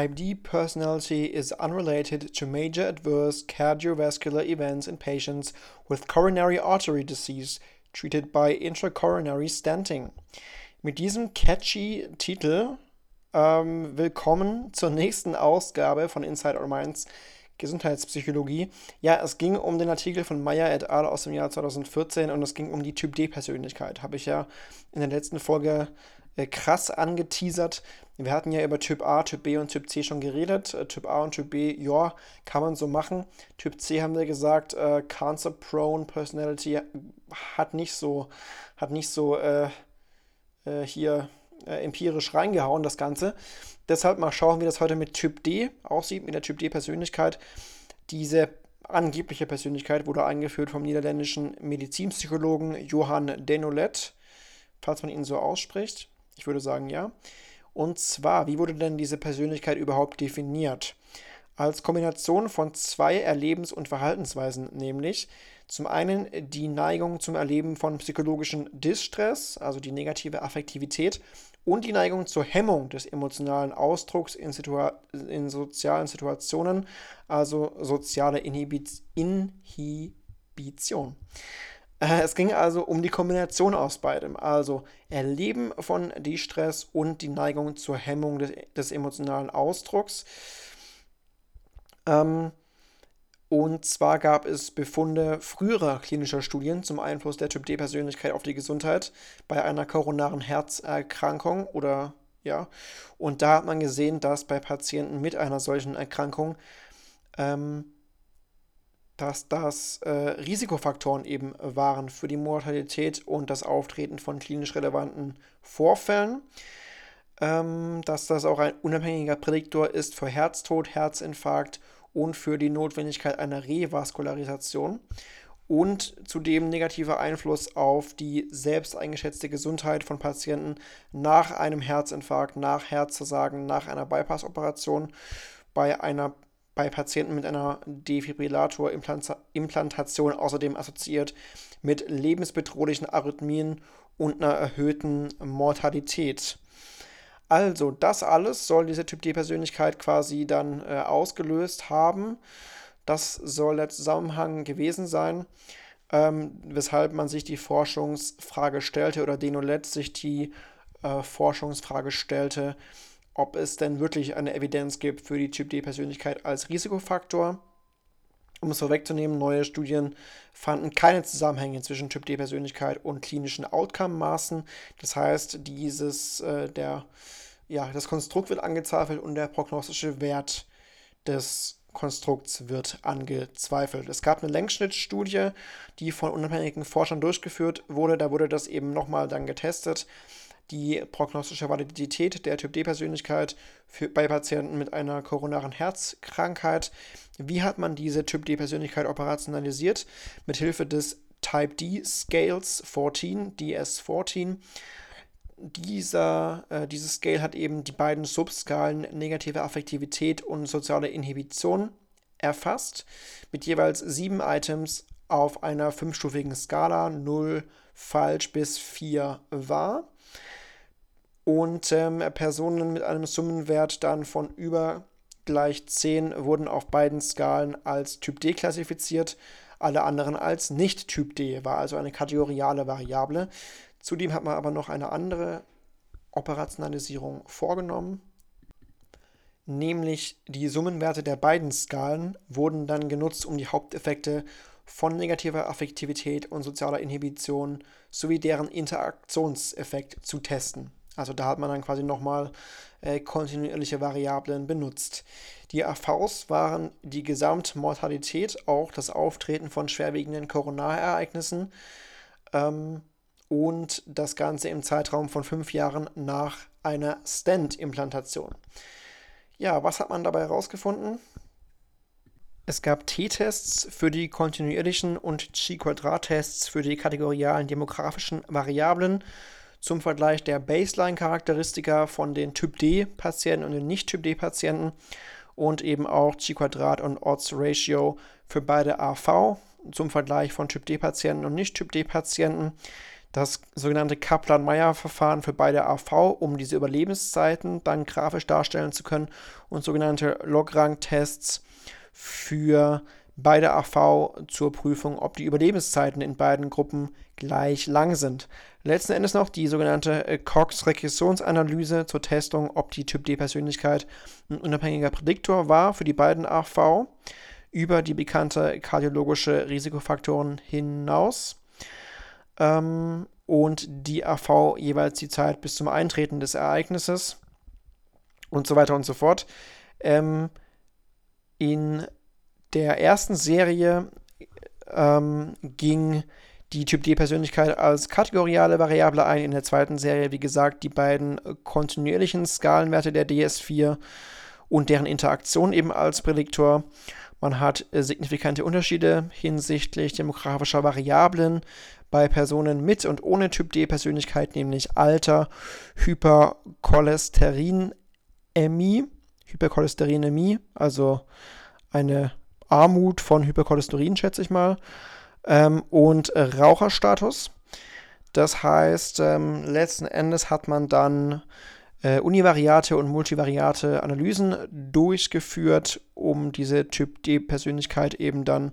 Type D personality is unrelated to major adverse cardiovascular events in patients with coronary artery disease treated by intracoronary stenting. Mit diesem catchy Titel ähm, willkommen zur nächsten Ausgabe von Inside Our Minds Gesundheitspsychologie. Ja, es ging um den Artikel von Meyer et al. aus dem Jahr 2014 und es ging um die Typ D-Persönlichkeit. Habe ich ja in der letzten Folge krass angeteasert. Wir hatten ja über Typ A, Typ B und Typ C schon geredet. Äh, typ A und Typ B, ja, kann man so machen. Typ C haben wir gesagt, äh, Cancer-Prone Personality hat nicht so, hat nicht so äh, äh hier äh, empirisch reingehauen, das Ganze. Deshalb mal schauen, wie das heute mit Typ D aussieht, mit der Typ D-Persönlichkeit. Diese angebliche Persönlichkeit wurde eingeführt vom niederländischen Medizinpsychologen Johann Denolet, falls man ihn so ausspricht. Ich würde sagen ja. Und zwar, wie wurde denn diese Persönlichkeit überhaupt definiert? Als Kombination von zwei Erlebens- und Verhaltensweisen, nämlich zum einen die Neigung zum Erleben von psychologischen Distress, also die negative Affektivität, und die Neigung zur Hemmung des emotionalen Ausdrucks in, Situa in sozialen Situationen, also soziale Inhibition. Äh, es ging also um die Kombination aus beidem, also Erleben von Distress und die Neigung zur Hemmung des, des emotionalen Ausdrucks. Ähm, und zwar gab es Befunde früherer klinischer Studien zum Einfluss der Typ D-Persönlichkeit auf die Gesundheit bei einer koronaren Herzerkrankung oder ja. Und da hat man gesehen, dass bei Patienten mit einer solchen Erkrankung ähm, dass das äh, Risikofaktoren eben waren für die Mortalität und das Auftreten von klinisch relevanten Vorfällen. Ähm, dass das auch ein unabhängiger Prädiktor ist für Herztod, Herzinfarkt und für die Notwendigkeit einer Revaskularisation und zudem negativer Einfluss auf die selbst eingeschätzte Gesundheit von Patienten nach einem Herzinfarkt, nach Herzversagen, nach einer Bypass-Operation, bei einer bei Patienten mit einer Defibrillator-Implantation außerdem assoziiert mit lebensbedrohlichen Arrhythmien und einer erhöhten Mortalität. Also, das alles soll diese Typ D-Persönlichkeit quasi dann äh, ausgelöst haben. Das soll der Zusammenhang gewesen sein, ähm, weshalb man sich die Forschungsfrage stellte oder Denolet sich die äh, Forschungsfrage stellte, ob es denn wirklich eine Evidenz gibt für die Typ D-Persönlichkeit als Risikofaktor. Um es vorwegzunehmen, neue Studien fanden keine Zusammenhänge zwischen Typ D-Persönlichkeit und klinischen Outcome-Maßen. Das heißt, dieses, äh, der, ja, das Konstrukt wird angezweifelt und der prognostische Wert des Konstrukts wird angezweifelt. Es gab eine Längsschnittstudie, die von unabhängigen Forschern durchgeführt wurde. Da wurde das eben nochmal dann getestet die prognostische Validität der Typ D-Persönlichkeit bei Patienten mit einer koronaren Herzkrankheit. Wie hat man diese Typ D-Persönlichkeit operationalisiert? Mit Hilfe des Type D Scales 14, DS14. Dieser, äh, dieses Scale hat eben die beiden Subskalen negative Affektivität und soziale Inhibition erfasst, mit jeweils sieben Items auf einer fünfstufigen Skala 0 falsch bis 4 wahr und ähm, Personen mit einem Summenwert dann von über gleich 10 wurden auf beiden Skalen als Typ D klassifiziert, alle anderen als nicht Typ D, war also eine kategoriale Variable. Zudem hat man aber noch eine andere Operationalisierung vorgenommen, nämlich die Summenwerte der beiden Skalen wurden dann genutzt, um die Haupteffekte von negativer Affektivität und sozialer Inhibition sowie deren Interaktionseffekt zu testen. Also da hat man dann quasi nochmal äh, kontinuierliche Variablen benutzt. Die AVs waren die Gesamtmortalität, auch das Auftreten von schwerwiegenden Koronarereignissen ähm, und das Ganze im Zeitraum von fünf Jahren nach einer Stent-Implantation. Ja, was hat man dabei herausgefunden? Es gab T-Tests für die kontinuierlichen und Chi-Quadrat-Tests für die kategorialen demografischen Variablen zum Vergleich der Baseline-Charakteristika von den Typ D-Patienten und den Nicht-Typ D-Patienten und eben auch Chi-Quadrat und Odds-Ratio für beide AV zum Vergleich von Typ D-Patienten und Nicht-Typ D-Patienten. das sogenannte Kaplan-Meier-Verfahren für beide AV, um diese Überlebenszeiten dann grafisch darstellen zu können und sogenannte Lograng-Tests für beide AV zur Prüfung, ob die Überlebenszeiten in beiden Gruppen gleich lang sind. Letzten Endes noch die sogenannte äh, Cox-Regressionsanalyse zur Testung, ob die Typ-D-Persönlichkeit ein unabhängiger Prädiktor war für die beiden AV über die bekannte kardiologische Risikofaktoren hinaus. Ähm, und die AV jeweils die Zeit bis zum Eintreten des Ereignisses und so weiter und so fort. Ähm, in der ersten Serie ähm, ging die Typ-D-Persönlichkeit als kategoriale Variable ein. In der zweiten Serie, wie gesagt, die beiden kontinuierlichen Skalenwerte der DS4 und deren Interaktion eben als Prädiktor. Man hat äh, signifikante Unterschiede hinsichtlich demografischer Variablen bei Personen mit und ohne Typ-D-Persönlichkeit, nämlich Alter, Hypercholesterinämie, Hypercholesterinämie, also eine Armut von Hypercholesterin, schätze ich mal, ähm, und Raucherstatus. Das heißt, ähm, letzten Endes hat man dann äh, univariate und multivariate Analysen durchgeführt, um diese Typ D-Persönlichkeit eben dann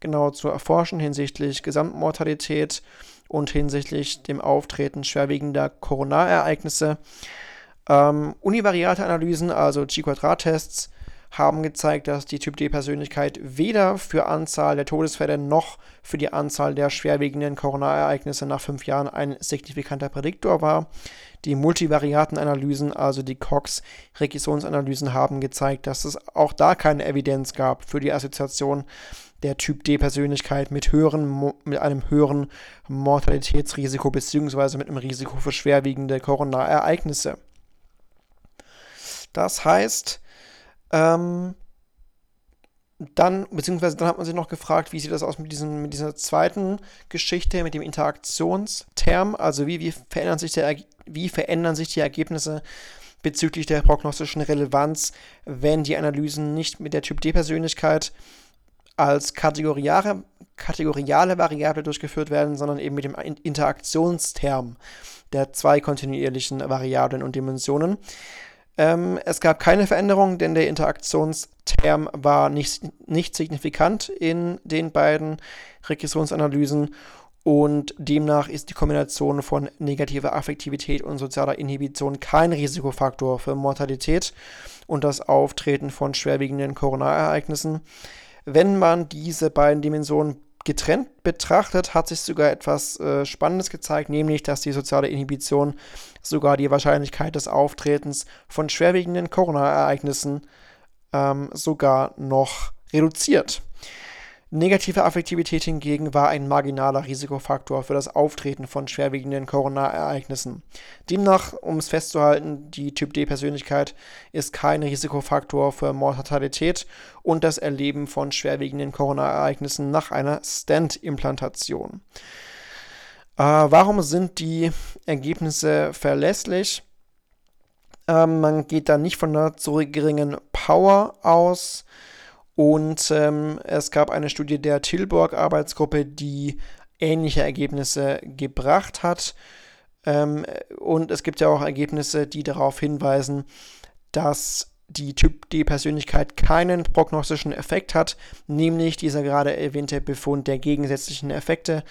genau zu erforschen hinsichtlich Gesamtmortalität und hinsichtlich dem Auftreten schwerwiegender Koronarereignisse. Ähm, univariate Analysen, also G-Quadrat-Tests, haben gezeigt, dass die Typ-D-Persönlichkeit weder für Anzahl der Todesfälle noch für die Anzahl der schwerwiegenden Koronarereignisse nach fünf Jahren ein signifikanter Prädiktor war. Die multivariaten Analysen, also die Cox-Regressionsanalysen, haben gezeigt, dass es auch da keine Evidenz gab für die Assoziation der Typ D-Persönlichkeit mit, mit einem höheren Mortalitätsrisiko bzw. mit einem Risiko für schwerwiegende Koronarereignisse. Das heißt, ähm, dann, beziehungsweise dann hat man sich noch gefragt, wie sieht das aus mit, diesen, mit dieser zweiten Geschichte, mit dem Interaktionsterm, also wie, wie, verändern sich der, wie verändern sich die Ergebnisse bezüglich der prognostischen Relevanz, wenn die Analysen nicht mit der Typ-D-Persönlichkeit als kategoriale, kategoriale Variable durchgeführt werden, sondern eben mit dem Interaktionsterm der zwei kontinuierlichen Variablen und Dimensionen. Ähm, es gab keine Veränderung, denn der Interaktionsterm war nicht, nicht signifikant in den beiden Regressionsanalysen und demnach ist die Kombination von negativer Affektivität und sozialer Inhibition kein Risikofaktor für Mortalität und das Auftreten von schwerwiegenden Koronarereignissen. Wenn man diese beiden Dimensionen getrennt betrachtet, hat sich sogar etwas äh, Spannendes gezeigt, nämlich dass die soziale Inhibition sogar die Wahrscheinlichkeit des Auftretens von schwerwiegenden Corona-Ereignissen ähm, sogar noch reduziert. Negative Affektivität hingegen war ein marginaler Risikofaktor für das Auftreten von schwerwiegenden Corona-Ereignissen. Demnach, um es festzuhalten, die Typ-D-Persönlichkeit ist kein Risikofaktor für Mortalität und das Erleben von schwerwiegenden Corona-Ereignissen nach einer Stent-Implantation. Äh, warum sind die Ergebnisse verlässlich? Ähm, man geht da nicht von einer zu geringen Power aus. Und ähm, es gab eine Studie der Tilburg-Arbeitsgruppe, die ähnliche Ergebnisse gebracht hat. Ähm, und es gibt ja auch Ergebnisse, die darauf hinweisen, dass die Typ D-Persönlichkeit keinen prognostischen Effekt hat, nämlich dieser gerade erwähnte Befund der gegensätzlichen Effekte,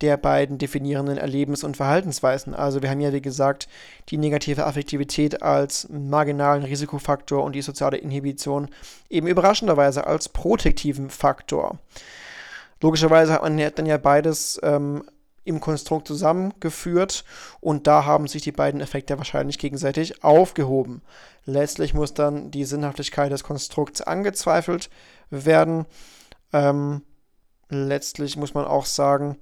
der beiden definierenden Erlebens- und Verhaltensweisen. Also wir haben ja, wie gesagt, die negative Affektivität als marginalen Risikofaktor und die soziale Inhibition eben überraschenderweise als protektiven Faktor. Logischerweise hat man dann ja beides ähm, im Konstrukt zusammengeführt und da haben sich die beiden Effekte wahrscheinlich gegenseitig aufgehoben. Letztlich muss dann die Sinnhaftigkeit des Konstrukts angezweifelt werden. Ähm, letztlich muss man auch sagen,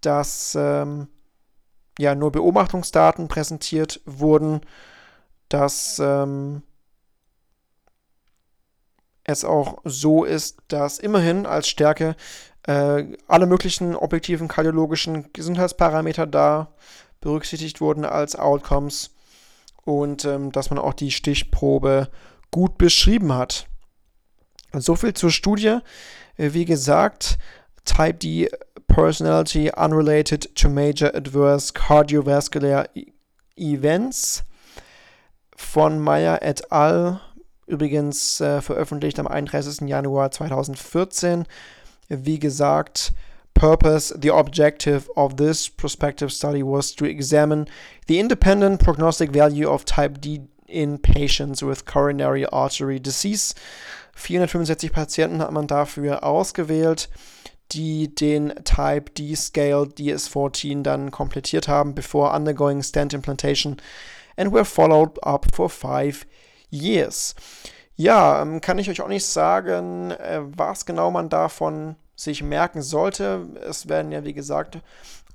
dass ähm, ja nur Beobachtungsdaten präsentiert wurden, dass ähm, es auch so ist, dass immerhin als Stärke äh, alle möglichen objektiven kardiologischen Gesundheitsparameter da berücksichtigt wurden als Outcomes und ähm, dass man auch die Stichprobe gut beschrieben hat. So viel zur Studie. Wie gesagt, Type D personality unrelated to major adverse cardiovascular e events von Meyer et al. Übrigens äh, veröffentlicht am 31. Januar 2014. Wie gesagt, purpose, the objective of this prospective study was to examine the independent prognostic value of type D in patients with coronary artery disease. 465 Patienten hat man dafür ausgewählt, die den Type D Scale DS14 dann komplettiert haben before undergoing stent implantation and were followed up for five years. Ja, ähm, kann ich euch auch nicht sagen, äh, was genau man davon sich merken sollte. Es werden ja, wie gesagt,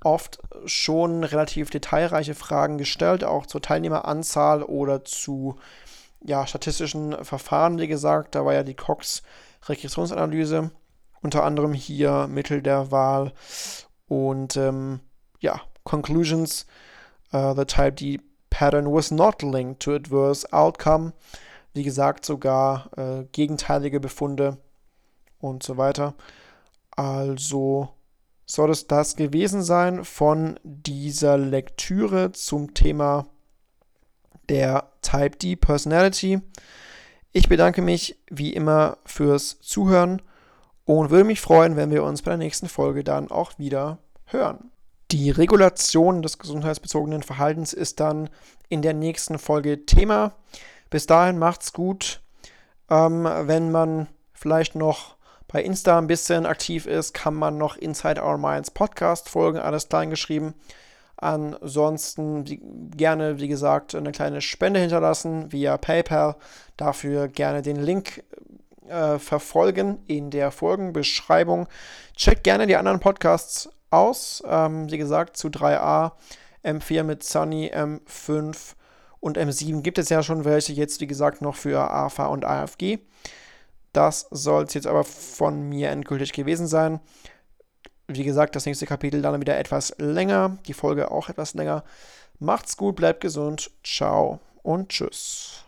oft schon relativ detailreiche Fragen gestellt, auch zur Teilnehmeranzahl oder zu ja, statistischen Verfahren, wie gesagt. Da war ja die Cox-Regressionsanalyse unter anderem hier Mittel der Wahl und ähm, ja, Conclusions. Uh, the Type D pattern was not linked to adverse outcome. Wie gesagt, sogar äh, gegenteilige Befunde und so weiter. Also soll es das gewesen sein von dieser Lektüre zum Thema der Type D Personality. Ich bedanke mich wie immer fürs Zuhören und würde mich freuen, wenn wir uns bei der nächsten Folge dann auch wieder hören. Die Regulation des gesundheitsbezogenen Verhaltens ist dann in der nächsten Folge Thema. Bis dahin macht's gut. Ähm, wenn man vielleicht noch bei Insta ein bisschen aktiv ist, kann man noch Inside Our Minds Podcast folgen, alles klein geschrieben. Ansonsten wie, gerne, wie gesagt, eine kleine Spende hinterlassen via PayPal. Dafür gerne den Link äh, verfolgen in der Folgenbeschreibung. Checkt gerne die anderen Podcasts aus. Ähm, wie gesagt, zu 3a, M4 mit Sunny, M5 und M7 gibt es ja schon welche. Jetzt, wie gesagt, noch für AFA und AFG. Das soll es jetzt aber von mir endgültig gewesen sein. Wie gesagt, das nächste Kapitel dann wieder etwas länger. Die Folge auch etwas länger. Macht's gut, bleibt gesund. Ciao und tschüss.